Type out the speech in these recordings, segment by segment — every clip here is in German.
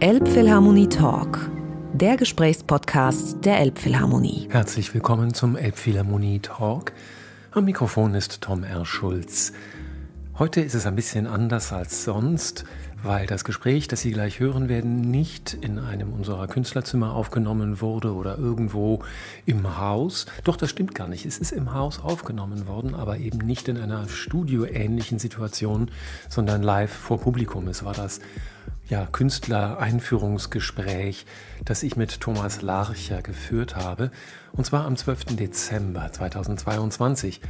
Elbphilharmonie Talk, der Gesprächspodcast der Elbphilharmonie. Herzlich willkommen zum Elbphilharmonie Talk. Am Mikrofon ist Tom R. Schulz. Heute ist es ein bisschen anders als sonst, weil das Gespräch, das Sie gleich hören werden, nicht in einem unserer Künstlerzimmer aufgenommen wurde oder irgendwo im Haus. Doch, das stimmt gar nicht. Es ist im Haus aufgenommen worden, aber eben nicht in einer studioähnlichen Situation, sondern live vor Publikum. Es war das ja, Künstler-Einführungsgespräch, das ich mit Thomas Larcher geführt habe, und zwar am 12. Dezember 2022.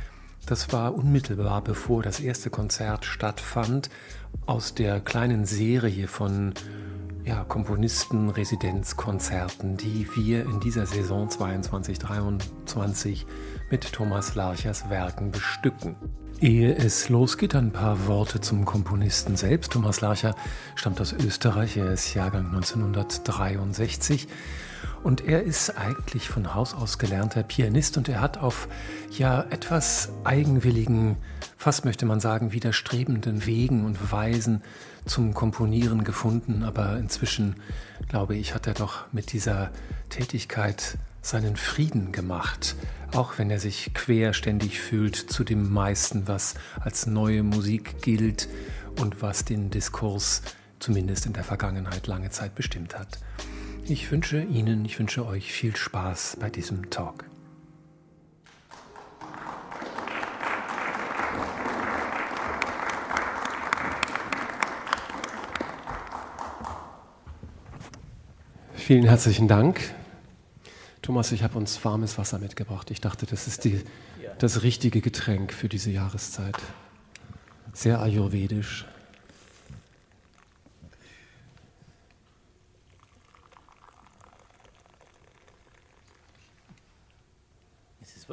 Das war unmittelbar bevor das erste Konzert stattfand aus der kleinen Serie von ja, Komponisten-Residenzkonzerten, die wir in dieser Saison 22-23 mit Thomas Larchers Werken bestücken. Ehe es losgeht, ein paar Worte zum Komponisten selbst. Thomas Larcher stammt aus Österreich, er ist Jahrgang 1963 und er ist eigentlich von Haus aus gelernter Pianist und er hat auf ja etwas eigenwilligen, fast möchte man sagen, widerstrebenden Wegen und Weisen zum Komponieren gefunden. Aber inzwischen, glaube ich, hat er doch mit dieser Tätigkeit seinen Frieden gemacht, auch wenn er sich querständig fühlt zu dem meisten, was als neue Musik gilt und was den Diskurs zumindest in der Vergangenheit lange Zeit bestimmt hat. Ich wünsche Ihnen, ich wünsche euch viel Spaß bei diesem Talk. Vielen herzlichen Dank. Thomas, ich habe uns warmes Wasser mitgebracht. Ich dachte, das ist die, das richtige Getränk für diese Jahreszeit. Sehr ayurvedisch.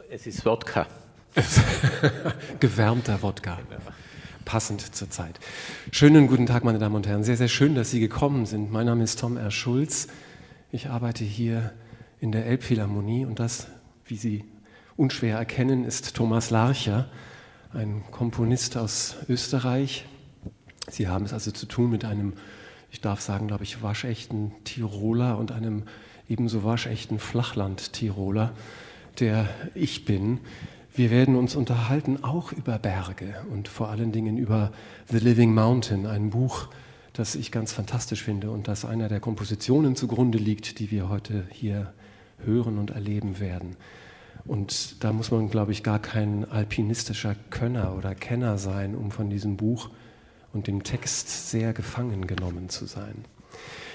Es ist Wodka. Gewärmter Wodka. Passend zur Zeit. Schönen guten Tag, meine Damen und Herren. Sehr, sehr schön, dass Sie gekommen sind. Mein Name ist Tom R. Schulz. Ich arbeite hier in der Elbphilharmonie und das, wie Sie unschwer erkennen, ist Thomas Larcher, ein Komponist aus Österreich. Sie haben es also zu tun mit einem, ich darf sagen, glaube ich, waschechten Tiroler und einem ebenso waschechten Flachland-Tiroler der ich bin. Wir werden uns unterhalten auch über Berge und vor allen Dingen über The Living Mountain, ein Buch, das ich ganz fantastisch finde und das einer der Kompositionen zugrunde liegt, die wir heute hier hören und erleben werden. Und da muss man, glaube ich, gar kein alpinistischer Könner oder Kenner sein, um von diesem Buch und dem Text sehr gefangen genommen zu sein.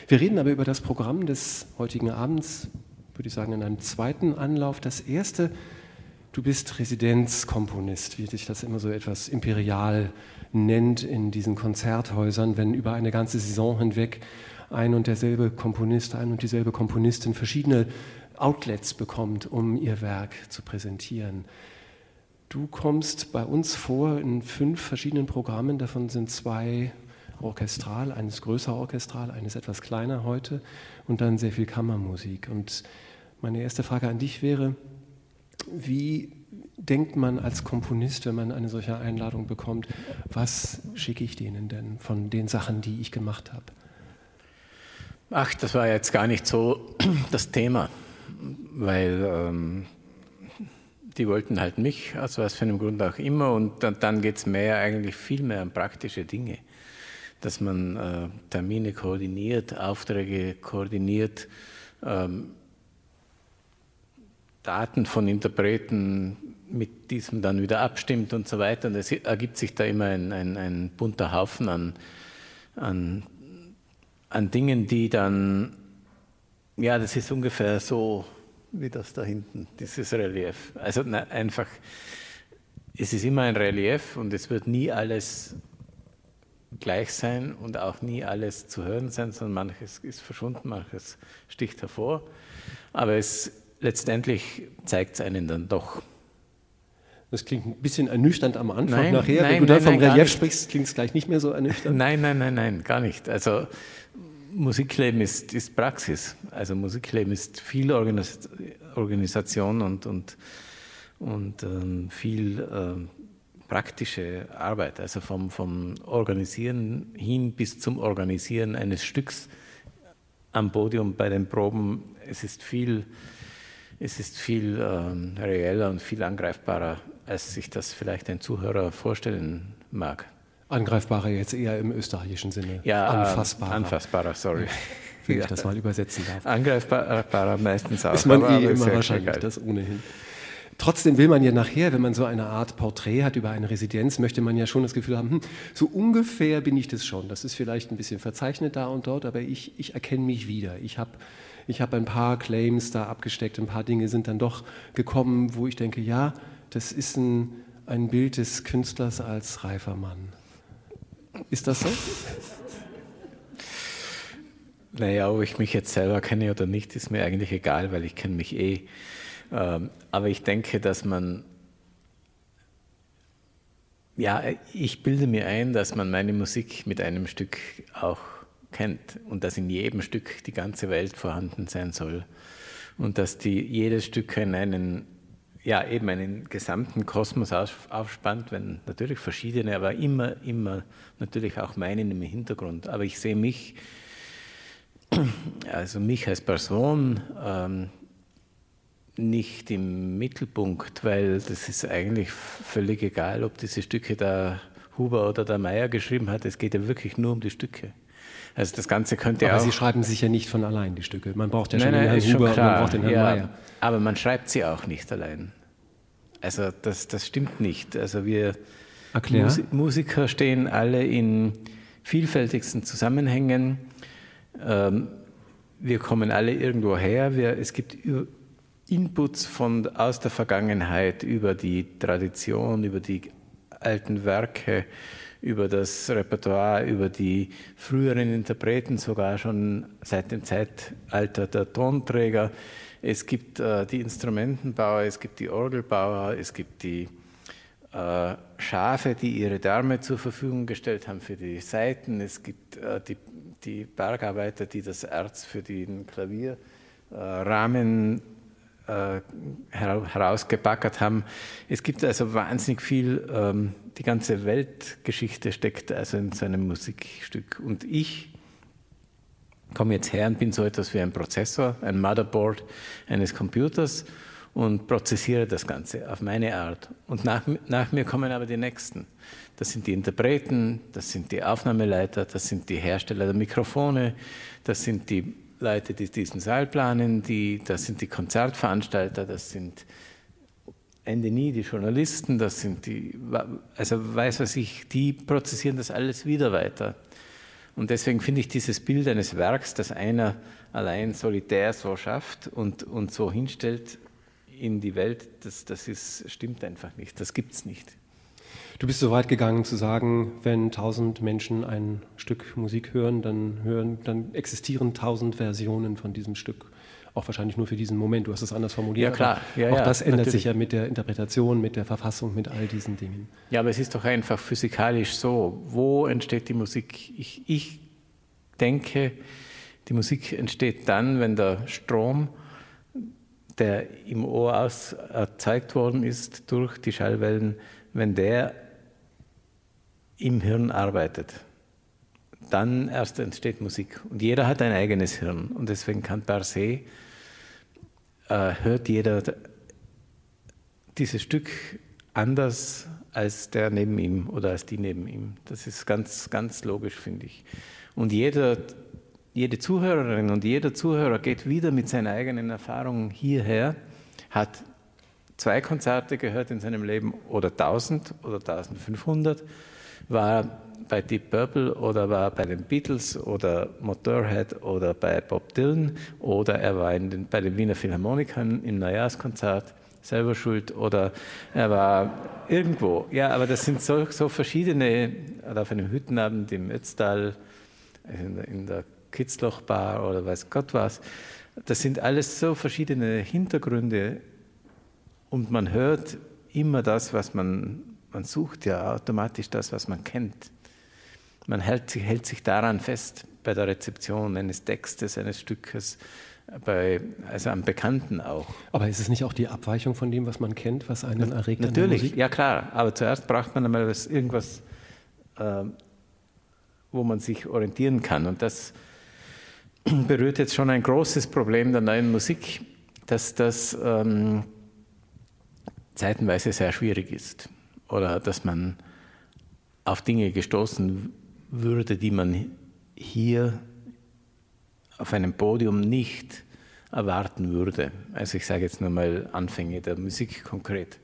Wir reden aber über das Programm des heutigen Abends würde ich sagen, in einem zweiten Anlauf. Das erste, du bist Residenzkomponist, wie sich das immer so etwas imperial nennt in diesen Konzerthäusern, wenn über eine ganze Saison hinweg ein und derselbe Komponist, ein und dieselbe Komponistin verschiedene Outlets bekommt, um ihr Werk zu präsentieren. Du kommst bei uns vor in fünf verschiedenen Programmen, davon sind zwei orchestral, eines größer orchestral, eines etwas kleiner heute und dann sehr viel Kammermusik. Und meine erste Frage an dich wäre, wie denkt man als Komponist, wenn man eine solche Einladung bekommt, was schicke ich denen denn von den Sachen, die ich gemacht habe? Ach, das war jetzt gar nicht so das Thema, weil ähm, die wollten halt mich, aus was für einem Grund auch immer, und dann, dann geht es mehr eigentlich viel mehr um praktische Dinge, dass man äh, Termine koordiniert, Aufträge koordiniert, ähm, Daten von Interpreten mit diesem dann wieder abstimmt und so weiter. Und es ergibt sich da immer ein, ein, ein bunter Haufen an, an, an Dingen, die dann, ja, das ist ungefähr so wie das da hinten, dieses Relief. Also na, einfach, es ist immer ein Relief und es wird nie alles gleich sein und auch nie alles zu hören sein, sondern manches ist verschwunden, manches sticht hervor. Aber es letztendlich zeigt es einen dann doch. Das klingt ein bisschen ernüchternd am Anfang. Nein, Nachher, nein, wenn du dann nein, vom Relief sprichst, klingt es gleich nicht mehr so ernüchternd. Nein, nein, nein, nein, gar nicht. Also Musikleben ist, ist Praxis. Also Musikleben ist viel Organis Organisation und, und, und ähm, viel ähm, praktische Arbeit. Also vom, vom Organisieren hin bis zum Organisieren eines Stücks am Podium bei den Proben, es ist viel, es ist viel ähm, reeller und viel angreifbarer, als sich das vielleicht ein Zuhörer vorstellen mag. Angreifbarer jetzt eher im österreichischen Sinne. Ja, anfassbarer. anfassbarer, sorry. Wenn ich das mal übersetzen darf. Angreifbarer meistens auch. Ist man eh immer wahrscheinlich geil. das ohnehin. Trotzdem will man ja nachher, wenn man so eine Art Porträt hat über eine Residenz, möchte man ja schon das Gefühl haben, hm, so ungefähr bin ich das schon. Das ist vielleicht ein bisschen verzeichnet da und dort, aber ich, ich erkenne mich wieder. Ich habe ich hab ein paar Claims da abgesteckt, ein paar Dinge sind dann doch gekommen, wo ich denke, ja, das ist ein, ein Bild des Künstlers als reifer Mann. Ist das so? Naja, ob ich mich jetzt selber kenne oder nicht, ist mir eigentlich egal, weil ich kenne mich eh. Ähm, aber ich denke, dass man, ja, ich bilde mir ein, dass man meine Musik mit einem Stück auch kennt und dass in jedem Stück die ganze Welt vorhanden sein soll und dass die, jedes Stück einen, ja, eben einen gesamten Kosmos aufspannt, wenn natürlich verschiedene, aber immer, immer natürlich auch meinen im Hintergrund. Aber ich sehe mich, also mich als Person, ähm, nicht im Mittelpunkt, weil das ist eigentlich völlig egal, ob diese Stücke da Huber oder der Meier geschrieben hat. Es geht ja wirklich nur um die Stücke. Also das Ganze könnte aber auch. Sie schreiben sich ja nicht von allein die Stücke. Man braucht ja schon nein, nein, den Herrn Huber und man braucht den Herrn ja, Meier. Aber man schreibt sie auch nicht allein. Also das, das stimmt nicht. Also wir Mus Musiker stehen alle in vielfältigsten Zusammenhängen. Ähm, wir kommen alle irgendwo her. Wir, es gibt Inputs von, aus der Vergangenheit über die Tradition, über die alten Werke, über das Repertoire, über die früheren Interpreten, sogar schon seit dem Zeitalter der Tonträger. Es gibt äh, die Instrumentenbauer, es gibt die Orgelbauer, es gibt die äh, Schafe, die ihre Därme zur Verfügung gestellt haben für die Saiten. Es gibt äh, die, die Bergarbeiter, die das Erz für den Klavierrahmen äh, herausgebackert haben. Es gibt also wahnsinnig viel, ähm, die ganze Weltgeschichte steckt also in so einem Musikstück. Und ich komme jetzt her und bin so etwas wie ein Prozessor, ein Motherboard eines Computers und prozessiere das Ganze auf meine Art. Und nach, nach mir kommen aber die Nächsten. Das sind die Interpreten, das sind die Aufnahmeleiter, das sind die Hersteller der Mikrofone, das sind die Leute, die diesen Saal planen, die, das sind die Konzertveranstalter, das sind Ende nie die Journalisten, das sind die, also weiß was ich, die prozessieren das alles wieder weiter. Und deswegen finde ich dieses Bild eines Werks, das einer allein solitär so schafft und, und so hinstellt in die Welt, das, das ist, stimmt einfach nicht, das gibt es nicht. Du bist so weit gegangen zu sagen, wenn tausend Menschen ein Stück Musik hören, dann, hören, dann existieren tausend Versionen von diesem Stück. Auch wahrscheinlich nur für diesen Moment. Du hast es anders formuliert. Ja, klar. Ja, auch ja, das ändert natürlich. sich ja mit der Interpretation, mit der Verfassung, mit all diesen Dingen. Ja, aber es ist doch einfach physikalisch so. Wo entsteht die Musik? Ich, ich denke, die Musik entsteht dann, wenn der Strom, der im Ohr aus erzeugt worden ist durch die Schallwellen, wenn der im Hirn arbeitet, dann erst entsteht Musik. Und jeder hat ein eigenes Hirn. Und deswegen kann per se, äh, hört jeder dieses Stück anders als der neben ihm oder als die neben ihm. Das ist ganz, ganz logisch, finde ich. Und jeder, jede Zuhörerin und jeder Zuhörer geht wieder mit seiner eigenen Erfahrung hierher, hat zwei Konzerte gehört in seinem Leben oder 1000 oder 1500 war bei Deep Purple oder war bei den Beatles oder Motorhead oder bei Bob Dylan oder er war den, bei den Wiener Philharmonikern im Neujahrskonzert selber schuld oder er war irgendwo. Ja, aber das sind so, so verschiedene, oder auf einem Hüttenabend im Ötztal, in, in der Kitzlochbar oder weiß Gott was. Das sind alles so verschiedene Hintergründe und man hört immer das, was man man sucht ja automatisch das, was man kennt. Man hält sich, hält sich daran fest bei der Rezeption eines Textes, eines Stückes, bei, also am Bekannten auch. Aber ist es nicht auch die Abweichung von dem, was man kennt, was einen erregt? Natürlich, ja klar. Aber zuerst braucht man einmal was, irgendwas, äh, wo man sich orientieren kann. Und das, berührt jetzt schon ein großes Problem der neuen Musik, dass das ähm, zeitenweise sehr schwierig ist oder dass man auf Dinge gestoßen würde, die man hier auf einem Podium nicht erwarten würde. Also ich sage jetzt nur mal Anfänge der Musik konkret,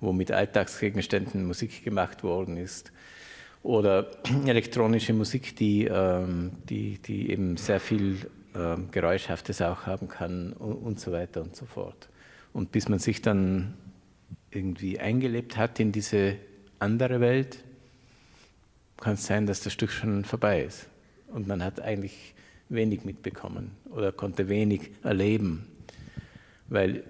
wo mit Alltagsgegenständen Musik gemacht worden ist. Oder elektronische Musik, die, ähm, die, die eben sehr viel ähm, Geräuschhaftes auch haben kann und, und so weiter und so fort. Und bis man sich dann irgendwie eingelebt hat in diese andere Welt, kann es sein, dass das Stück schon vorbei ist. Und man hat eigentlich wenig mitbekommen oder konnte wenig erleben, weil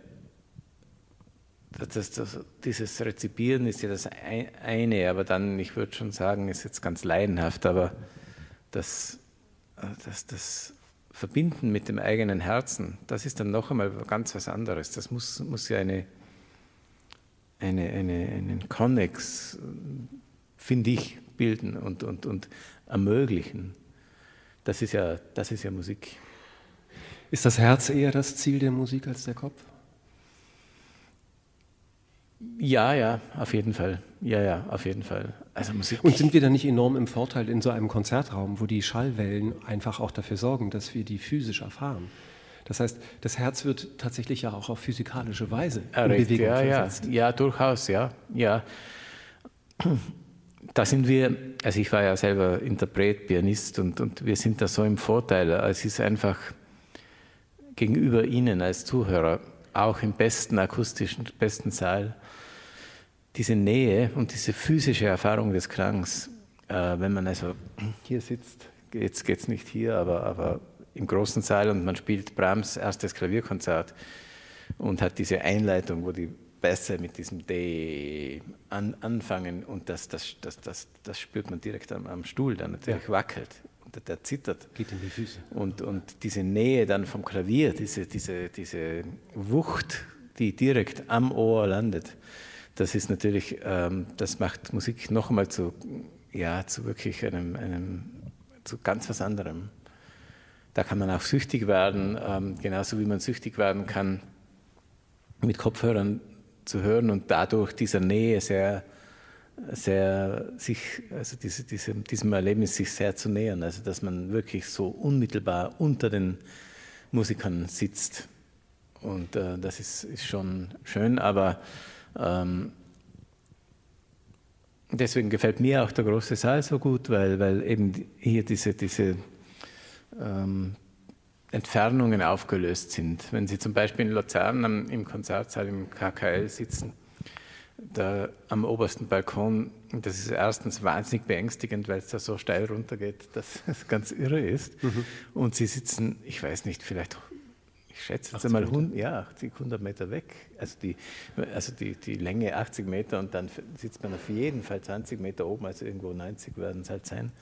das, das, dieses Rezipieren ist ja das eine, aber dann, ich würde schon sagen, ist jetzt ganz leidenhaft, aber das, das, das Verbinden mit dem eigenen Herzen, das ist dann noch einmal ganz was anderes. Das muss, muss ja eine, eine, eine, einen Konnex, finde ich, bilden und, und, und ermöglichen. Das ist, ja, das ist ja Musik. Ist das Herz eher das Ziel der Musik als der Kopf? Ja, ja, auf jeden Fall. Ja, ja, auf jeden Fall. Also Musik. Und sind wir da nicht enorm im Vorteil in so einem Konzertraum, wo die Schallwellen einfach auch dafür sorgen, dass wir die physisch erfahren? Das heißt, das Herz wird tatsächlich ja auch auf physikalische Weise in Bewegung ja, versetzt. Ja, ja, durchaus, ja. ja da sind wir, also ich war ja selber Interpret, Pianist und, und wir sind da so im Vorteil. Es ist einfach gegenüber Ihnen als Zuhörer, auch im besten akustischen, besten Saal, diese Nähe und diese physische Erfahrung des Klangs, äh, wenn man also hier sitzt, jetzt geht es nicht hier, aber, aber im großen Saal und man spielt Brahms erstes Klavierkonzert und hat diese Einleitung, wo die besser mit diesem D an, anfangen und das, das, das, das, das spürt man direkt am, am Stuhl, der natürlich ja. wackelt und der zittert. Geht in die Füße. Und, und diese Nähe dann vom Klavier, diese, diese, diese Wucht, die direkt am Ohr landet, das ist natürlich, ähm, das macht Musik noch einmal zu, ja, zu wirklich einem, einem, zu ganz was anderem. Da kann man auch süchtig werden, ähm, genauso wie man süchtig werden kann mit Kopfhörern zu hören und dadurch dieser Nähe sehr, sehr sich, also diese, diese, diesem Erlebnis sich sehr zu nähern, also dass man wirklich so unmittelbar unter den Musikern sitzt. Und äh, das ist, ist schon schön, aber ähm, deswegen gefällt mir auch der große Saal so gut, weil, weil eben hier diese, diese ähm, Entfernungen aufgelöst sind. Wenn Sie zum Beispiel in Luzern im Konzertsaal im KKL sitzen, da am obersten Balkon, das ist erstens wahnsinnig beängstigend, weil es da so steil runtergeht, dass es ganz irre ist. Mhm. Und Sie sitzen, ich weiß nicht, vielleicht, ich schätze jetzt einmal 100, ja, 80, 100 Meter weg. Also, die, also die, die Länge 80 Meter und dann sitzt man auf jeden Fall 20 Meter oben, also irgendwo 90 werden es halt sein.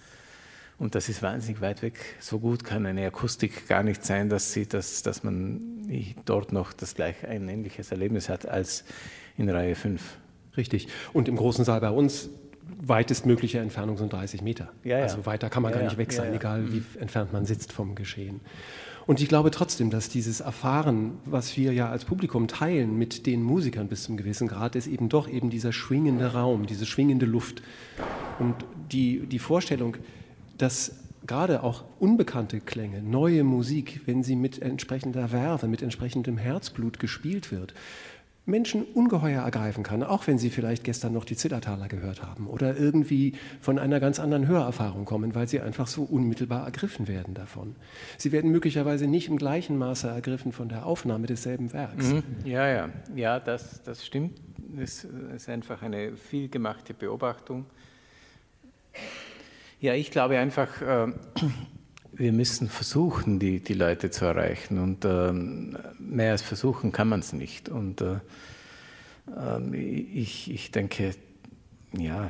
Und das ist wahnsinnig weit weg. So gut kann eine Akustik gar nicht sein, dass, sie das, dass man dort noch das gleich ein ähnliches Erlebnis hat als in Reihe 5. Richtig. Und im großen Saal bei uns weitestmögliche Entfernung sind 30 Meter. Ja, ja. Also weiter kann man ja, gar nicht weg sein, egal wie entfernt man sitzt vom Geschehen. Und ich glaube trotzdem, dass dieses Erfahren, was wir ja als Publikum teilen mit den Musikern bis zum gewissen Grad, ist eben doch eben dieser schwingende Raum, diese schwingende Luft. Und die, die Vorstellung, dass gerade auch unbekannte Klänge, neue Musik, wenn sie mit entsprechender Werbe, mit entsprechendem Herzblut gespielt wird, Menschen ungeheuer ergreifen kann, auch wenn sie vielleicht gestern noch die Zillertaler gehört haben oder irgendwie von einer ganz anderen Hörerfahrung kommen, weil sie einfach so unmittelbar ergriffen werden davon. Sie werden möglicherweise nicht im gleichen Maße ergriffen von der Aufnahme desselben Werks. Mhm. Ja, ja, ja, das, das stimmt. Das ist einfach eine vielgemachte Beobachtung. Ja, ich glaube einfach, äh, wir müssen versuchen, die, die Leute zu erreichen. Und ähm, mehr als versuchen kann man es nicht. Und äh, ähm, ich, ich denke, ja,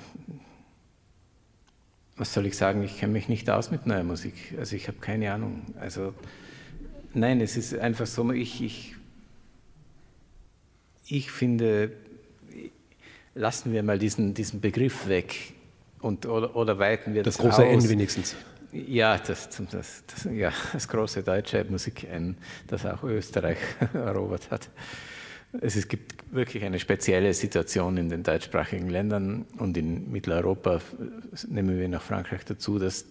was soll ich sagen? Ich kenne mich nicht aus mit neuer Musik. Also ich habe keine Ahnung. Also nein, es ist einfach so, ich, ich, ich finde, lassen wir mal diesen, diesen Begriff weg und, oder, oder weiten wir das, das große aus. N wenigstens. ja, das, das, das, ja, das große deutsche Musik, das auch Österreich erobert hat. Es gibt wirklich eine spezielle Situation in den deutschsprachigen Ländern und in Mitteleuropa, nehmen wir noch Frankreich dazu, dass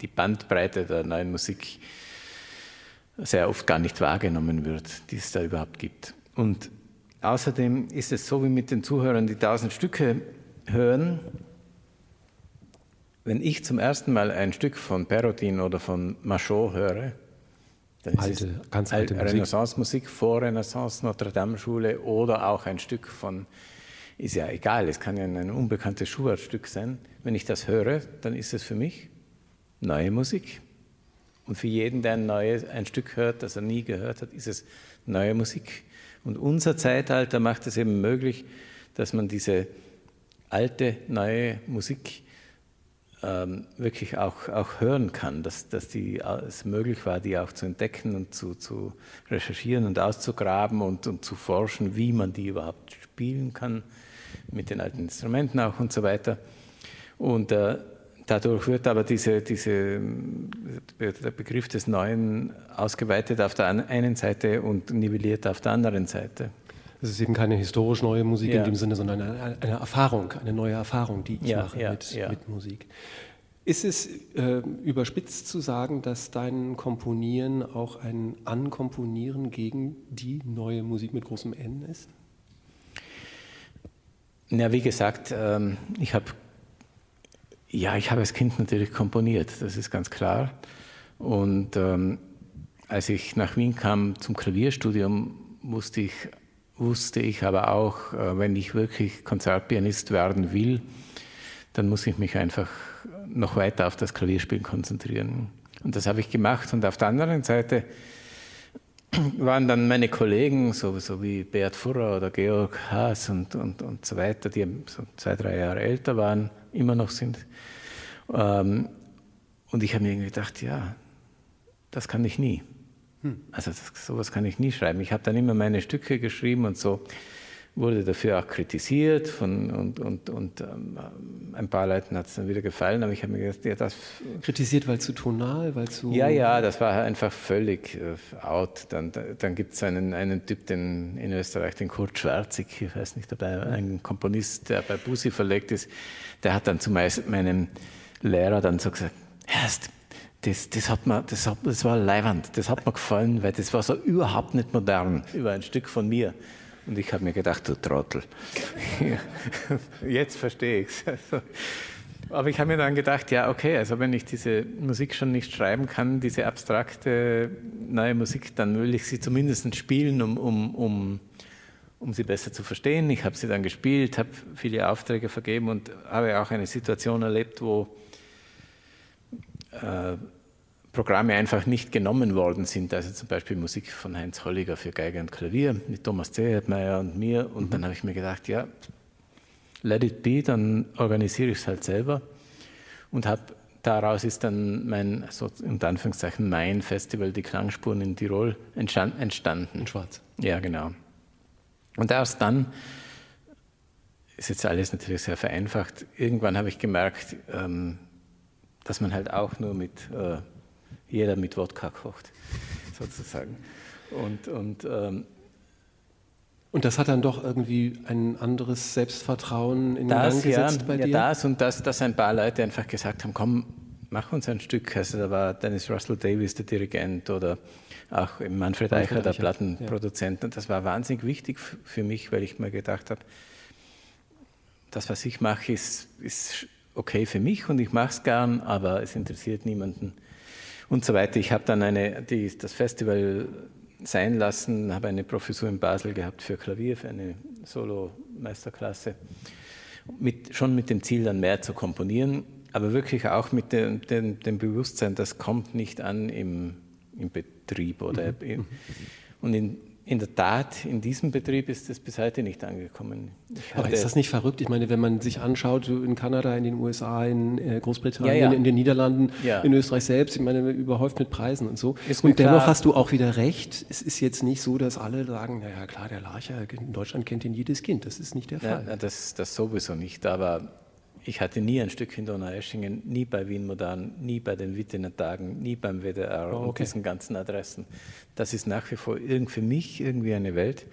die Bandbreite der neuen Musik sehr oft gar nicht wahrgenommen wird, die es da überhaupt gibt. Und außerdem ist es so wie mit den Zuhörern, die tausend Stücke hören, wenn ich zum ersten Mal ein Stück von Perotin oder von Machot höre, dann alte, ist es ganz alte Renaissance-Musik, Vorrenaissance, Notre-Dame-Schule oder auch ein Stück von, ist ja egal, es kann ja ein unbekanntes Schubert-Stück sein. Wenn ich das höre, dann ist es für mich neue Musik. Und für jeden, der ein, neues, ein Stück hört, das er nie gehört hat, ist es neue Musik. Und unser Zeitalter macht es eben möglich, dass man diese alte, neue Musik ähm, wirklich auch, auch hören kann, dass, dass die, es möglich war, die auch zu entdecken und zu, zu recherchieren und auszugraben und, und zu forschen, wie man die überhaupt spielen kann, mit den alten Instrumenten auch und so weiter. Und äh, dadurch wird aber diese, diese, der Begriff des Neuen ausgeweitet auf der einen Seite und nivelliert auf der anderen Seite. Es ist eben keine historisch neue Musik ja. in dem Sinne, sondern eine, eine, Erfahrung, eine neue Erfahrung, die ich ja, mache ja, mit, mit, Musik. Ist es äh, überspitzt zu sagen, dass dein Komponieren auch ein Ankomponieren gegen die neue Musik mit großem N ist? Ja, wie gesagt, ähm, ich habe ja, ich habe als Kind natürlich komponiert, das ist ganz klar. Und ähm, als ich nach Wien kam zum Klavierstudium, wusste ich wusste ich aber auch, äh, wenn ich wirklich Konzertpianist werden will, dann muss ich mich einfach noch weiter auf das Klavierspielen konzentrieren. Und das habe ich gemacht. Und auf der anderen Seite waren dann meine Kollegen, so, wie Beat Furrer oder Georg Haas und, und, und so weiter, die so zwei, drei Jahre älter waren, immer noch sind. Ähm, und ich habe mir gedacht, ja, das kann ich nie. Hm. Also das, sowas kann ich nie schreiben. Ich habe dann immer meine Stücke geschrieben und so wurde dafür auch kritisiert von, und, und, und ähm, ein paar Leuten hat es dann wieder gefallen, aber ich habe mir gedacht, ja, das... Kritisiert, weil zu tonal, weil zu... Ja, ja, das war einfach völlig äh, out. Dann, dann gibt es einen, einen Typ den, in Österreich, den Kurt Schwarzig, ich weiß nicht, dabei, ein Komponist, der bei Busi verlegt ist, der hat dann zu meinem Lehrer dann so gesagt, Herst, das, das, hat mir, das, hat, das war leiwand, das hat mir gefallen, weil das war so überhaupt nicht modern, über ein Stück von mir. Und ich habe mir gedacht, du Trottel. Jetzt verstehe ich es. Also, aber ich habe mir dann gedacht, ja, okay, also wenn ich diese Musik schon nicht schreiben kann, diese abstrakte neue Musik, dann will ich sie zumindest spielen, um, um, um, um sie besser zu verstehen. Ich habe sie dann gespielt, habe viele Aufträge vergeben und habe auch eine Situation erlebt, wo äh, Programme einfach nicht genommen worden sind. Also zum Beispiel Musik von Heinz Holliger für Geige und Klavier mit Thomas Zehetmeier und mir. Und mhm. dann habe ich mir gedacht, ja, let it be, dann organisiere ich es halt selber. Und habe daraus ist dann mein, so unter Anführungszeichen, mein Festival, die Klangspuren in Tirol, entstanden. In Schwarz. Ja, genau. Und erst dann, ist jetzt alles natürlich sehr vereinfacht, irgendwann habe ich gemerkt, ähm, dass man halt auch nur mit, äh, jeder mit Wodka kocht, sozusagen. Und, und, ähm, und das hat dann doch irgendwie ein anderes Selbstvertrauen in das, Gang gesetzt ja, bei dir? Ja, das und das, dass ein paar Leute einfach gesagt haben, komm, mach uns ein Stück. Also da war Dennis Russell Davis der Dirigent oder auch Manfred Eicher, der Plattenproduzent. Ja. Und das war wahnsinnig wichtig für mich, weil ich mir gedacht habe, das, was ich mache, ist, ist okay für mich und ich mache es gern, aber es interessiert niemanden und so weiter. Ich habe dann eine, die, das Festival sein lassen, habe eine Professur in Basel gehabt für Klavier, für eine Solo-Meisterklasse, mit, schon mit dem Ziel, dann mehr zu komponieren, aber wirklich auch mit dem, dem, dem Bewusstsein, das kommt nicht an im, im Betrieb. Oder mhm. Und in, in der Tat, in diesem Betrieb ist es bis heute nicht angekommen. Aber ist das nicht verrückt? Ich meine, wenn man sich anschaut, in Kanada, in den USA, in äh, Großbritannien, ja, ja. in den Niederlanden, ja. in Österreich selbst, ich meine, überhäuft mit Preisen und so. Ist und dennoch klar. hast du auch wieder recht. Es ist jetzt nicht so, dass alle sagen, naja klar, der Larcher in Deutschland kennt ihn jedes Kind. Das ist nicht der Fall. Ja, das, das sowieso nicht. Aber Ich hatte nie ein Stück in Donaueschingen, nie bei Wien Modern, nie bei den Wittener Tagen, nie beim WDR oh, okay. und diesen ganzen Adressen. Das ist nach wie vor für mich irgendwie eine Welt.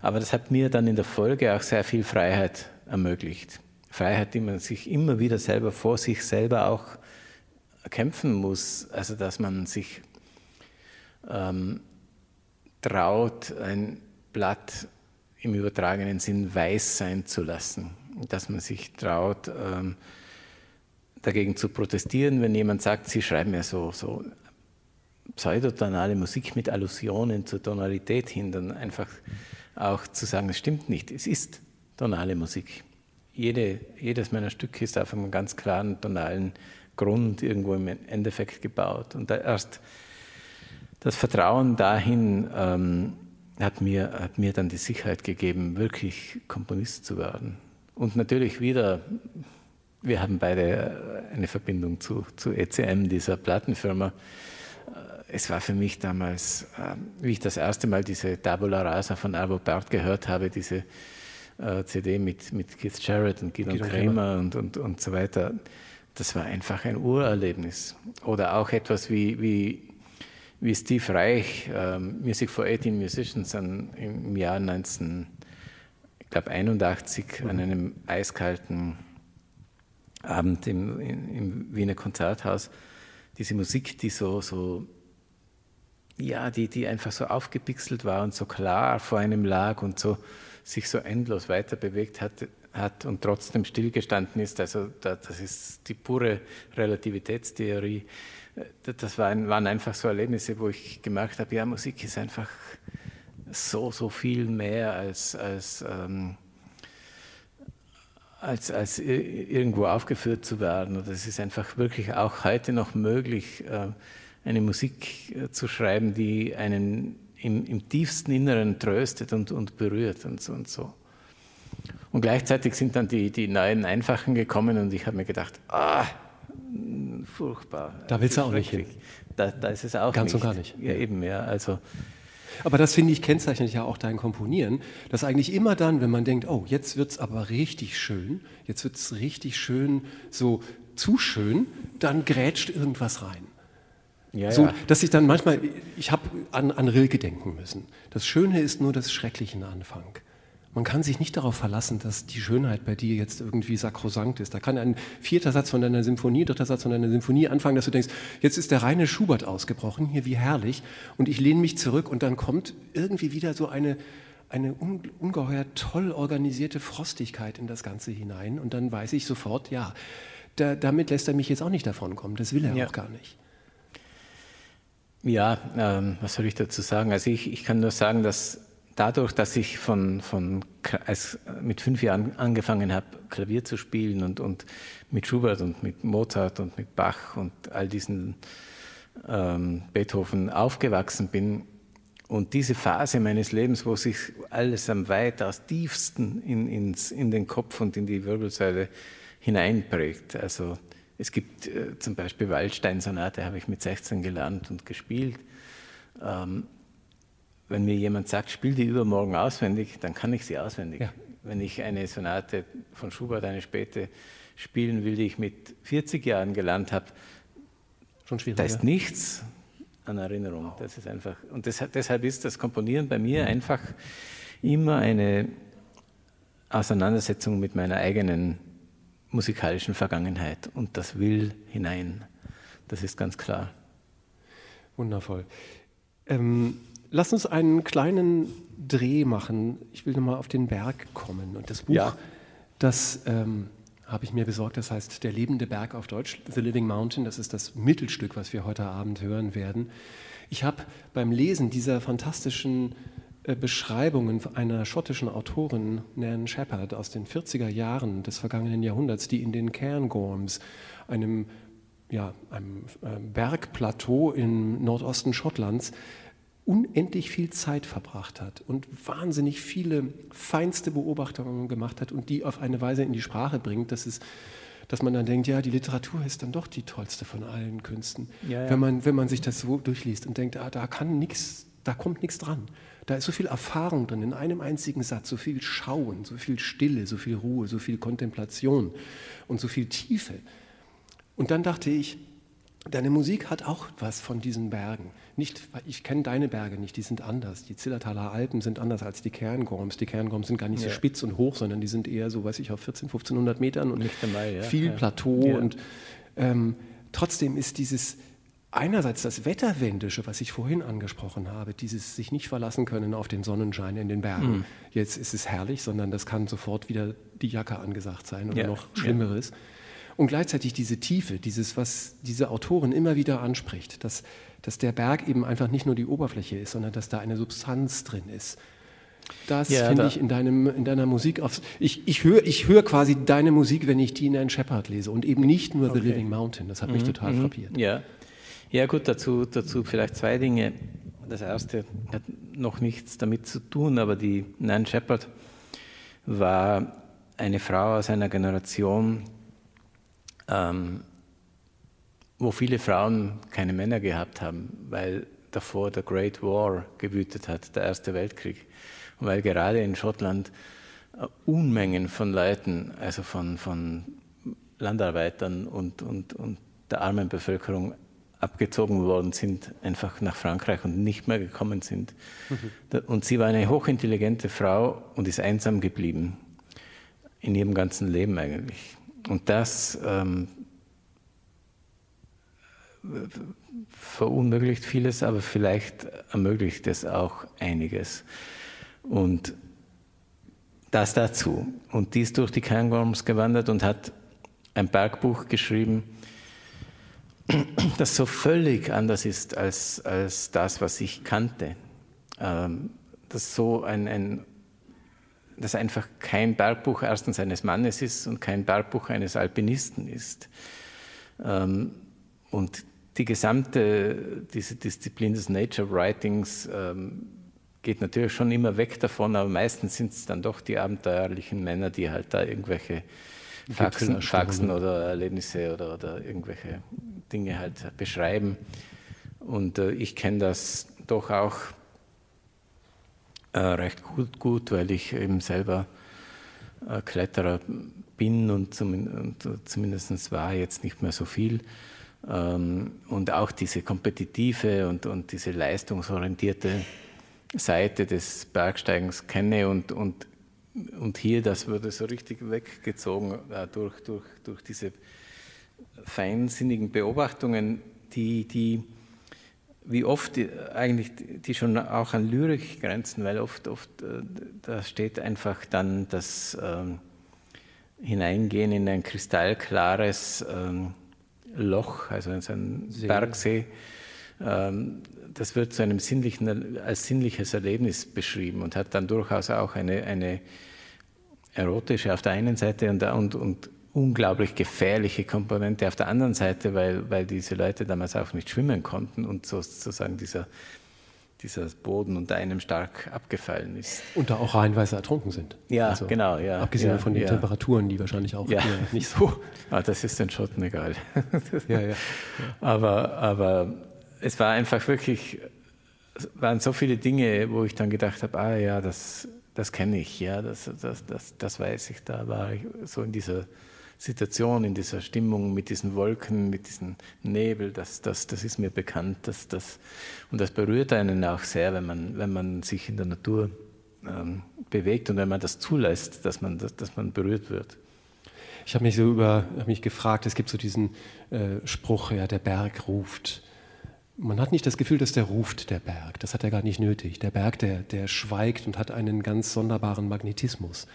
Aber das hat mir dann in der Folge auch sehr viel Freiheit ermöglicht. Freiheit, die man sich immer wieder selber vor sich selber auch kämpfen muss. Also dass man sich ähm, traut, ein Blatt im übertragenen Sinn weiß sein zu lassen. Dass man sich traut, ähm, dagegen zu protestieren, wenn jemand sagt, Sie schreiben ja so, so pseudotonale Musik mit Allusionen zur Tonalität hin, dann einfach auch zu sagen, es stimmt nicht, es ist tonale Musik. Jede, jedes meiner Stücke ist auf einem ganz klaren tonalen Grund irgendwo im Endeffekt gebaut. Und da erst das Vertrauen dahin ähm, hat, mir, hat mir dann die Sicherheit gegeben, wirklich Komponist zu werden. Und natürlich wieder, wir haben beide eine Verbindung zu, zu ECM, dieser Plattenfirma es war für mich damals, ähm, wie ich das erste Mal diese Tabula Rasa von Arvo Pärt gehört habe, diese äh, CD mit, mit Keith Jarrett und Gideon Kramer und, und, und so weiter, das war einfach ein Urerlebnis. Oder auch etwas wie, wie, wie Steve Reich, ähm, Music for 18 Musicians, an, im Jahr 1981 mhm. an einem eiskalten Abend im, im Wiener Konzerthaus, diese Musik, die so, so ja, die, die einfach so aufgepixelt war und so klar vor einem lag und so sich so endlos weiter bewegt hat, hat und trotzdem stillgestanden ist. Also das ist die pure Relativitätstheorie. Das waren, waren einfach so Erlebnisse, wo ich gemerkt habe, ja, Musik ist einfach so, so viel mehr als, als, ähm, als, als irgendwo aufgeführt zu werden. Und es ist einfach wirklich auch heute noch möglich, äh, eine Musik äh, zu schreiben, die einen im, im tiefsten Inneren tröstet und, und berührt und so und so. Und gleichzeitig sind dann die, die neuen Einfachen gekommen und ich habe mir gedacht, ah, furchtbar. Da willst du auch nicht hin. Da, da ist es auch Ganz nicht. und gar nicht. Ja, eben, ja. Also, aber das finde ich kennzeichnet ja auch dein Komponieren, dass eigentlich immer dann, wenn man denkt, oh, jetzt wird es aber richtig schön, jetzt wird es richtig schön, so zu schön, dann grätscht irgendwas rein. Ja, so, dass ich dann manchmal, ich habe an, an Rilke denken müssen. Das Schöne ist nur das Schreckliche Anfang. Man kann sich nicht darauf verlassen, dass die Schönheit bei dir jetzt irgendwie sakrosankt ist. Da kann ein vierter Satz von deiner Symphonie, dritter Satz von deiner Symphonie anfangen, dass du denkst, jetzt ist der reine Schubert ausgebrochen, hier wie herrlich, und ich lehne mich zurück und dann kommt irgendwie wieder so eine, eine ungeheuer toll organisierte Frostigkeit in das Ganze hinein und dann weiß ich sofort, ja, da, damit lässt er mich jetzt auch nicht davon kommen, das will er ja. auch gar nicht. Ja, ähm, was soll ich dazu sagen? Also ich, ich kann nur sagen, dass dadurch, dass ich von, von als mit fünf Jahren angefangen habe, Klavier zu spielen und, und mit Schubert und mit Mozart und mit Bach und all diesen ähm, Beethoven aufgewachsen bin und diese Phase meines Lebens, wo sich alles am weitaus tiefsten in, ins, in den Kopf und in die Wirbelsäule hineinprägt, also es gibt äh, zum Beispiel Waldstein-Sonate, habe ich mit 16 gelernt und gespielt. Ähm, wenn mir jemand sagt, spiel die übermorgen auswendig, dann kann ich sie auswendig. Ja. Wenn ich eine Sonate von Schubert, eine späte, spielen will, die ich mit 40 Jahren gelernt habe, Schon schwierig, da ist ja. nichts an Erinnerung. Das ist einfach, und das, deshalb ist das Komponieren bei mir einfach immer eine Auseinandersetzung mit meiner eigenen musikalischen Vergangenheit und das will hinein. Das ist ganz klar. Wundervoll. Ähm, lass uns einen kleinen Dreh machen. Ich will nochmal auf den Berg kommen. Und das Buch, ja. das ähm, habe ich mir besorgt, das heißt Der lebende Berg auf Deutsch, The Living Mountain. Das ist das Mittelstück, was wir heute Abend hören werden. Ich habe beim Lesen dieser fantastischen äh, Beschreibungen einer schottischen Autorin, Nan Shepard, aus den 40er Jahren des vergangenen Jahrhunderts, die in den Cairngorms, einem, ja, einem äh, Bergplateau im Nordosten Schottlands, unendlich viel Zeit verbracht hat und wahnsinnig viele feinste Beobachtungen gemacht hat und die auf eine Weise in die Sprache bringt, dass es dass man dann denkt, ja, die Literatur ist dann doch die tollste von allen Künsten. Ja, ja. Wenn, man, wenn man sich das so durchliest und denkt, ah, da kann nichts da kommt nichts dran. Da ist so viel Erfahrung drin, in einem einzigen Satz, so viel Schauen, so viel Stille, so viel Ruhe, so viel Kontemplation und so viel Tiefe. Und dann dachte ich, deine Musik hat auch was von diesen Bergen. Nicht, ich kenne deine Berge nicht, die sind anders. Die Zillertaler Alpen sind anders als die Cairngorms. Die Cairngorms sind gar nicht ja. so spitz und hoch, sondern die sind eher so, weiß ich, auf 14, 1500 Metern und einmal, ja. viel Plateau. Ja. Und ähm, trotzdem ist dieses einerseits das Wetterwendische, was ich vorhin angesprochen habe, dieses sich nicht verlassen können auf den Sonnenschein in den Bergen. Mhm. Jetzt ist es herrlich, sondern das kann sofort wieder die Jacke angesagt sein oder noch Schlimmeres. Und gleichzeitig diese Tiefe, dieses, was diese Autorin immer wieder anspricht, dass, dass der Berg eben einfach nicht nur die Oberfläche ist, sondern dass da eine Substanz drin ist. Das ja, finde da ich in, deinem, in deiner Musik aufs. Ich, ich höre ich hör quasi deine Musik, wenn ich Tina and Shepard lese und eben nicht nur okay. The Living Mountain. Das hat mich mhm, total mhm. frappiert. Ja, ja, gut, dazu, dazu vielleicht zwei Dinge. Das erste hat noch nichts damit zu tun, aber die Nan Shepard war eine Frau aus einer Generation, ähm, wo viele Frauen keine Männer gehabt haben, weil davor der Great War gewütet hat, der Erste Weltkrieg. Und weil gerade in Schottland äh, Unmengen von Leuten, also von, von Landarbeitern und, und, und der armen Bevölkerung abgezogen worden sind, einfach nach Frankreich und nicht mehr gekommen sind. Mhm. Und sie war eine hochintelligente Frau und ist einsam geblieben. In ihrem ganzen Leben eigentlich. Und das ähm, verunmöglicht vieles, aber vielleicht ermöglicht es auch einiges. Und das dazu. Und die ist durch die Cairngorms gewandert und hat ein Bergbuch geschrieben, das so völlig anders ist als, als das, was ich kannte. Ähm, das so ein, ein das einfach kein Bergbuch erstens eines Mannes ist und kein Bergbuch eines Alpinisten ist. Ähm, und die gesamte, diese Disziplin des Nature Writings ähm, geht natürlich schon immer weg davon, aber meistens sind es dann doch die abenteuerlichen Männer, die halt da irgendwelche Faxen, Faxen oder Erlebnisse oder, oder irgendwelche Dinge halt beschreiben. Und äh, ich kenne das doch auch äh, recht gut, gut, weil ich eben selber äh, Kletterer bin und, zum, und zumindest war jetzt nicht mehr so viel. Ähm, und auch diese kompetitive und, und diese leistungsorientierte Seite des Bergsteigens kenne und, und, und hier, das wurde so richtig weggezogen äh, durch, durch, durch diese feinsinnigen Beobachtungen, die, die wie oft eigentlich, die schon auch an Lyrik grenzen, weil oft, oft äh, da steht einfach dann das ähm, Hineingehen in ein kristallklares ähm, Loch, also in so einen See. Bergsee. Ähm, das wird zu einem sinnlichen, als sinnliches Erlebnis beschrieben und hat dann durchaus auch eine, eine erotische auf der einen Seite und, und, und unglaublich gefährliche Komponente auf der anderen Seite, weil, weil diese Leute damals auch nicht schwimmen konnten und sozusagen dieser, dieser Boden unter einem stark abgefallen ist. Und da auch reihenweise ertrunken sind. Ja, also, genau. Ja, abgesehen ja, von den ja. Temperaturen, die wahrscheinlich auch ja. nicht so. Ah, das ist den Schotten egal. ja, ja. Aber, aber es war einfach wirklich, es waren so viele Dinge, wo ich dann gedacht habe, ah ja, das, das kenne ich, ja, das, das, das, das weiß ich. Da war ich so in dieser Situation, in dieser Stimmung mit diesen Wolken, mit diesem Nebel, das, das, das ist mir bekannt. Das, das, und das berührt einen auch sehr, wenn man, wenn man sich in der Natur ähm, bewegt und wenn man das zulässt, dass man, dass, dass man berührt wird. Ich habe mich so über, habe mich gefragt, es gibt so diesen äh, Spruch, ja, der Berg ruft. Man hat nicht das Gefühl, dass der ruft, der Berg. Das hat er gar nicht nötig. Der Berg, der, der schweigt und hat einen ganz sonderbaren Magnetismus.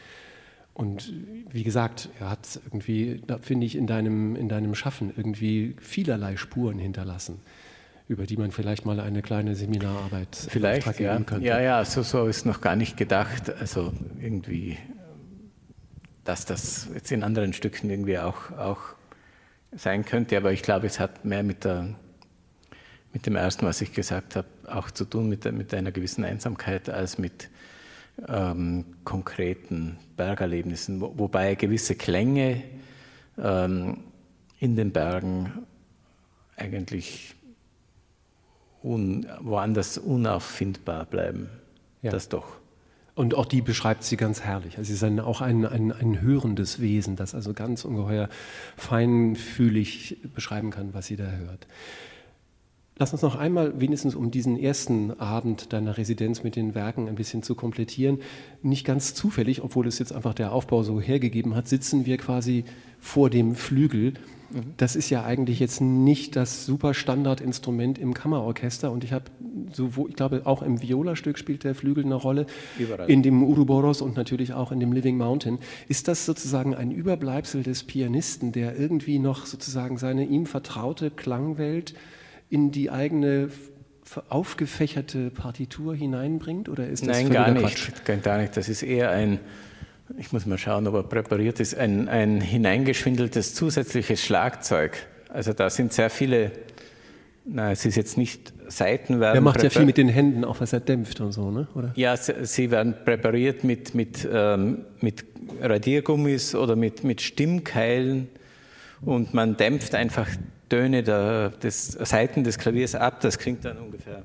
Und wie gesagt, er hat irgendwie, da finde ich, in deinem, in deinem Schaffen irgendwie vielerlei Spuren hinterlassen, über die man vielleicht mal eine kleine Seminararbeit vielleicht ja. könnte. Ja, ja, so, so ist noch gar nicht gedacht. Also irgendwie, dass das jetzt in anderen Stücken irgendwie auch, auch sein könnte. Aber ich glaube, es hat mehr mit, der, mit dem ersten, was ich gesagt habe, auch zu tun, mit, mit einer gewissen Einsamkeit, als mit ähm, konkreten Bergerlebnissen, wo, wobei gewisse Klänge ähm, in den Bergen eigentlich un, woanders unauffindbar bleiben. Ja. Das doch. Und auch die beschreibt sie ganz herrlich. Also sie ist ein, auch ein, ein, ein hörendes Wesen, das also ganz ungeheuer feinfühlig beschreiben kann, was sie da hört. Lass uns noch einmal, wenigstens um diesen ersten Abend deiner Residenz mit den Werken ein bisschen zu komplettieren, nicht ganz zufällig, obwohl es jetzt einfach der Aufbau so hergegeben hat, sitzen wir quasi vor dem Flügel das ist ja eigentlich jetzt nicht das super Standardinstrument im Kammerorchester und ich habe so, ich glaube, auch im Viola-Stück spielt der Flügel eine Rolle, Überall. in dem Uruboros und natürlich auch in dem Living Mountain. Ist das sozusagen ein Überbleibsel des Pianisten, der irgendwie noch sozusagen seine ihm vertraute Klangwelt in die eigene aufgefächerte Partitur hineinbringt oder ist das Nein, gar nicht, gar nicht. Das ist eher ein ich muss mal schauen, ob er präpariert ist, ein, ein hineingeschwindeltes zusätzliches Schlagzeug. Also da sind sehr viele, na, es ist jetzt nicht Seitenwerden. Er macht ja viel mit den Händen, auch was er dämpft und so, ne? Oder? Ja, sie werden präpariert mit, mit, ähm, mit Radiergummis oder mit, mit Stimmkeilen und man dämpft einfach Töne der, des Seiten des Klaviers ab. Das klingt dann ungefähr.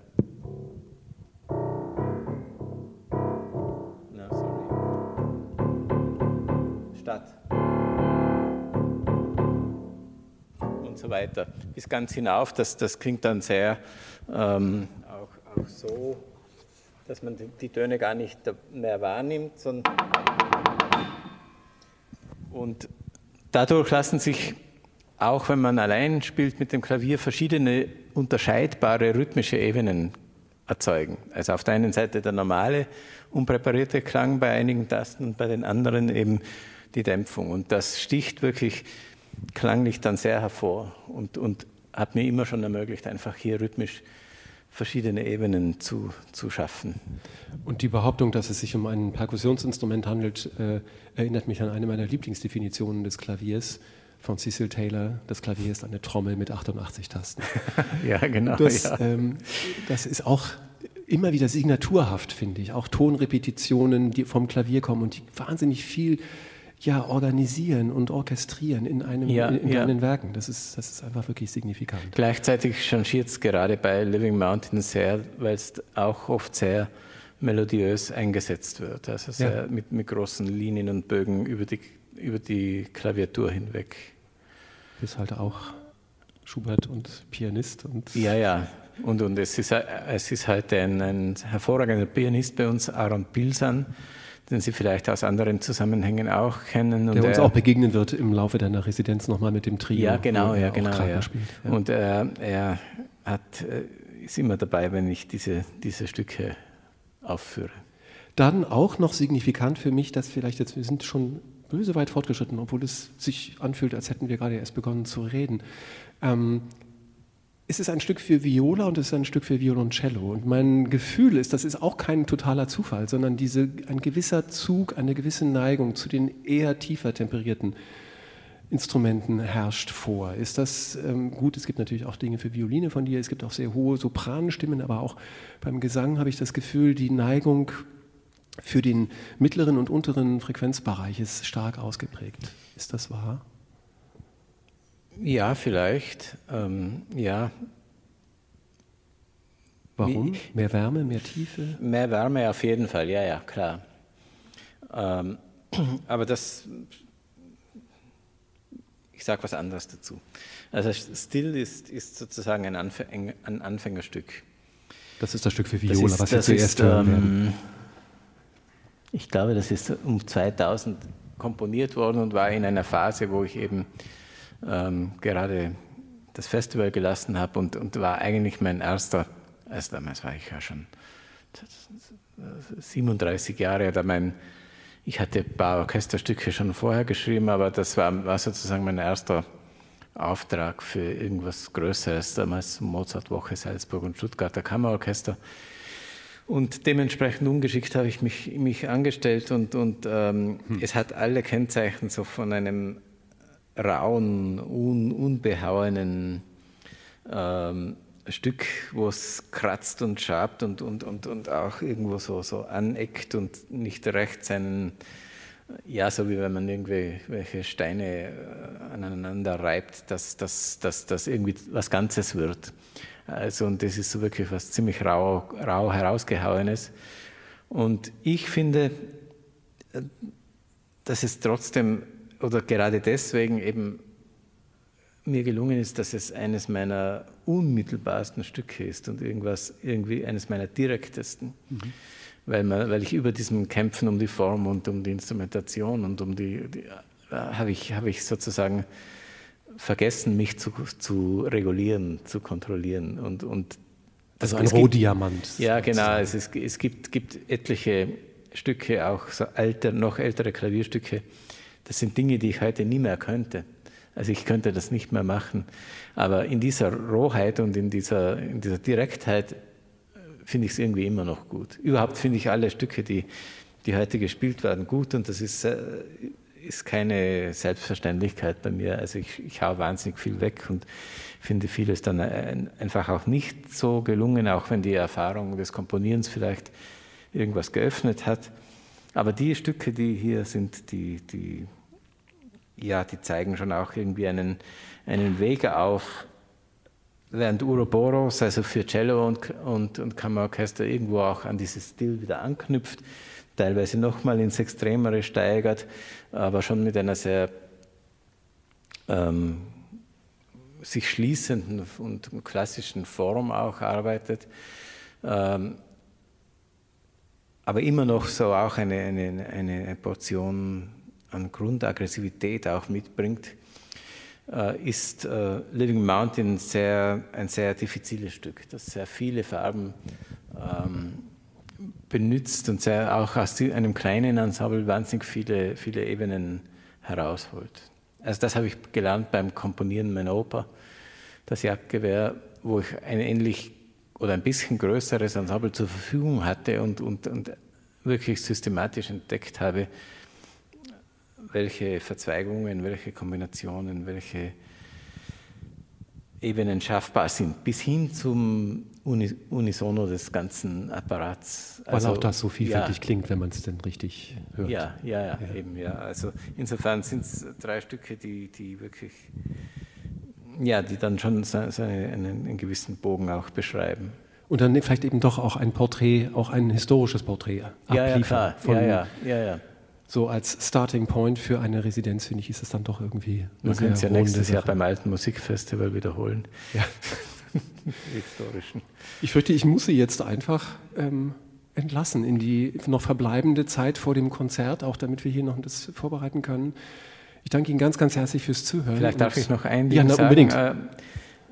so weiter, bis ganz hinauf. Das, das klingt dann sehr ähm, auch, auch so, dass man die, die Töne gar nicht mehr wahrnimmt. Sondern und dadurch lassen sich, auch wenn man allein spielt mit dem Klavier, verschiedene unterscheidbare rhythmische Ebenen erzeugen. Also auf der einen Seite der normale, unpräparierte Klang bei einigen Tasten und bei den anderen eben die Dämpfung. Und das sticht wirklich klanglich dann sehr hervor und, und hat mir immer schon ermöglicht, einfach hier rhythmisch verschiedene Ebenen zu, zu schaffen. Und die Behauptung, dass es sich um ein Perkussionsinstrument handelt, äh, erinnert mich an eine meiner Lieblingsdefinitionen des Klaviers von Cecil Taylor. Das Klavier ist eine Trommel mit 88 Tasten. ja, genau. Das, ja. Ähm, das ist auch immer wieder signaturhaft, finde ich. Auch Tonrepetitionen, die vom Klavier kommen und die wahnsinnig viel ja, organisieren und orchestrieren in, einem, ja, in, in ja. deinen Werken. Das ist, das ist einfach wirklich signifikant. Gleichzeitig changiert es gerade bei Living Mountain sehr, weil es auch oft sehr melodiös eingesetzt wird. Also sehr ja. mit, mit großen Linien und Bögen über die, über die Klaviatur hinweg. Ist halt auch Schubert und Pianist. Und ja, ja. Und, und es, ist, es ist halt ein, ein hervorragender Pianist bei uns, Aaron Pilsan den Sie vielleicht aus anderen Zusammenhängen auch kennen. Der uns er, auch begegnen wird im Laufe deiner Residenz nochmal mit dem Trio. Ja, genau, ja, genau. Ja. Spielt, ja. Und äh, er hat, äh, ist immer dabei, wenn ich diese, diese Stücke aufführe. Dann auch noch signifikant für mich, dass vielleicht jetzt, wir sind schon böse weit fortgeschritten, obwohl es sich anfühlt, als hätten wir gerade erst begonnen zu reden. Ähm, es ist ein Stück für Viola und es ist ein Stück für Violoncello. Und mein Gefühl ist, das ist auch kein totaler Zufall, sondern diese, ein gewisser Zug, eine gewisse Neigung zu den eher tiefer temperierten Instrumenten herrscht vor. Ist das ähm, gut? Es gibt natürlich auch Dinge für Violine von dir, es gibt auch sehr hohe Sopranstimmen, aber auch beim Gesang habe ich das Gefühl, die Neigung für den mittleren und unteren Frequenzbereich ist stark ausgeprägt. Ist das wahr? Ja, vielleicht. Ähm, ja. Warum? Mehr Wärme, mehr Tiefe? Mehr Wärme auf jeden Fall, ja, ja, klar. Ähm, aber das, ich sage was anderes dazu. Also Still ist, ist sozusagen ein, Anfäng, ein, Anfängerstück. Das ist das Stück für Viola, ist, was wir zuerst ist, hören werden. Ich glaube, das ist um 2000 komponiert worden und war in einer Phase, wo ich eben ähm, gerade das Festival gelassen habe und, und war eigentlich mein erster, also damals war ich ja schon 37 Jahre oder mein, ich hatte ein paar Orchesterstücke schon vorher geschrieben, aber das war, war sozusagen mein erster Auftrag für irgendwas Größeres, damals Mozartwoche Salzburg und Stuttgarter Kammerorchester. Und dementsprechend ungeschickt habe ich mich, mich angestellt und, und ähm, hm. es hat alle Kennzeichen so von einem rauen, un, unbehauenen ähm, Stück, wo es kratzt und schabt und, und, und, und auch irgendwo so, so aneckt und nicht recht seinen ja, so wie wenn man irgendwelche Steine aneinander reibt, dass das dass, dass irgendwie was Ganzes wird. Also, und das ist so wirklich was ziemlich rau, rau herausgehauenes. Und ich finde, dass es trotzdem oder gerade deswegen eben mir gelungen ist, dass es eines meiner unmittelbarsten Stücke ist und irgendwas irgendwie eines meiner direktesten. Mhm. Weil, man, weil ich über diesem Kämpfen um die Form und um die Instrumentation und um die, die äh, habe ich, hab ich sozusagen vergessen, mich zu, zu regulieren, zu kontrollieren. Und, und also ein Rohdiamant. Ja, genau. Es, ist, es gibt, gibt etliche Stücke, auch so alter, noch ältere Klavierstücke. Das sind Dinge, die ich heute nie mehr könnte. Also ich könnte das nicht mehr machen. Aber in dieser Rohheit und in dieser, in dieser Direktheit finde ich es irgendwie immer noch gut. Überhaupt finde ich alle Stücke, die, die heute gespielt werden, gut und das ist, äh, ist keine Selbstverständlichkeit bei mir. Also ich, ich hau wahnsinnig viel weg und finde vieles dann einfach auch nicht so gelungen, auch wenn die Erfahrung des Komponierens vielleicht irgendwas geöffnet hat. Aber die Stücke, die hier sind, die, die, ja, die zeigen schon auch irgendwie einen, einen Weg auf, während Uroboros, also für Cello und, und, und Kammerorchester, irgendwo auch an dieses Stil wieder anknüpft, teilweise nochmal ins Extremere steigert, aber schon mit einer sehr ähm, sich schließenden und klassischen Form auch arbeitet. Ähm, aber immer noch so auch eine, eine, eine Portion an Grundaggressivität auch mitbringt, ist äh, Living Mountain sehr, ein sehr diffiziles Stück, das sehr viele Farben ähm, benutzt und sehr, auch aus einem kleinen Ensemble wahnsinnig viele, viele Ebenen herausholt. Also das habe ich gelernt beim Komponieren meiner Oper, das Jagdgewehr, wo ich ein ähnlich oder ein bisschen größeres Ensemble zur Verfügung hatte und, und, und wirklich systematisch entdeckt habe, welche Verzweigungen, welche Kombinationen, welche Ebenen schaffbar sind, bis hin zum Unisono des ganzen Apparats. Weil also, auch das so vielfältig ja, klingt, wenn man es denn richtig hört. Ja, ja, ja, ja. eben, ja. Also insofern sind es drei Stücke, die, die wirklich ja, die dann schon seine, einen, einen gewissen Bogen auch beschreiben. Und dann vielleicht eben doch auch ein Porträt, auch ein historisches Porträt ja, ja, klar. Von, ja, ja, ja, ja. So als Starting Point für eine Residenz, finde ich, ist es dann doch irgendwie. Wir können es ja nächstes Jahr beim alten Musikfestival wiederholen. Ja. Historischen. Ich fürchte, ich muss Sie jetzt einfach ähm, entlassen in die noch verbleibende Zeit vor dem Konzert, auch damit wir hier noch das vorbereiten können. Ich danke Ihnen ganz, ganz herzlich fürs Zuhören. Vielleicht darf ich noch ein Ding ja, na, sagen. Unbedingt. Äh,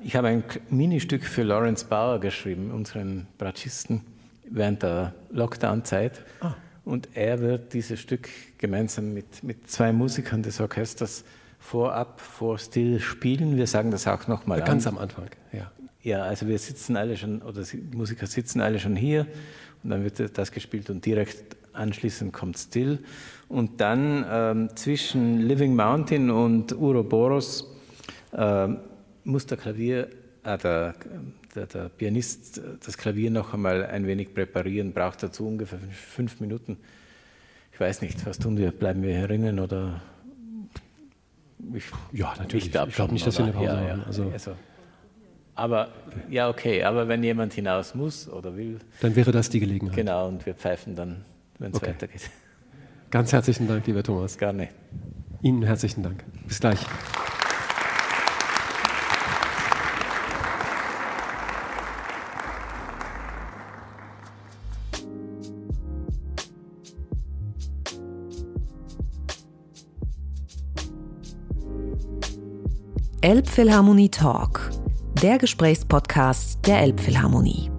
ich habe ein Ministück für Lawrence Bauer geschrieben, unseren Bratschisten, während der Lockdown-Zeit. Ah. Und er wird dieses Stück gemeinsam mit, mit zwei Musikern des Orchesters vorab, vor Still spielen. Wir sagen das auch nochmal ja, Ganz am Anfang, ja. Ja, also wir sitzen alle schon, oder die Musiker sitzen alle schon hier und dann wird das gespielt und direkt anschließend kommt Still. Und dann ähm, zwischen Living Mountain und Uroboros ähm, muss der Klavier, äh, der, der, der, Pianist das Klavier noch einmal ein wenig präparieren, braucht dazu ungefähr fünf Minuten. Ich weiß nicht, was tun wir? Bleiben wir herinnen oder? Ich, ja, natürlich. Ich glaube glaub nicht, dass wir eine Pause ja, haben. Also. also. aber ja, okay, aber wenn jemand hinaus muss oder will. Dann wäre das die Gelegenheit. Genau, und wir pfeifen dann, wenn es okay. weitergeht. Ganz herzlichen Dank, lieber Thomas. Gerne. Ihnen herzlichen Dank. Bis gleich. Elbphilharmonie Talk, der Gesprächspodcast der Elbphilharmonie.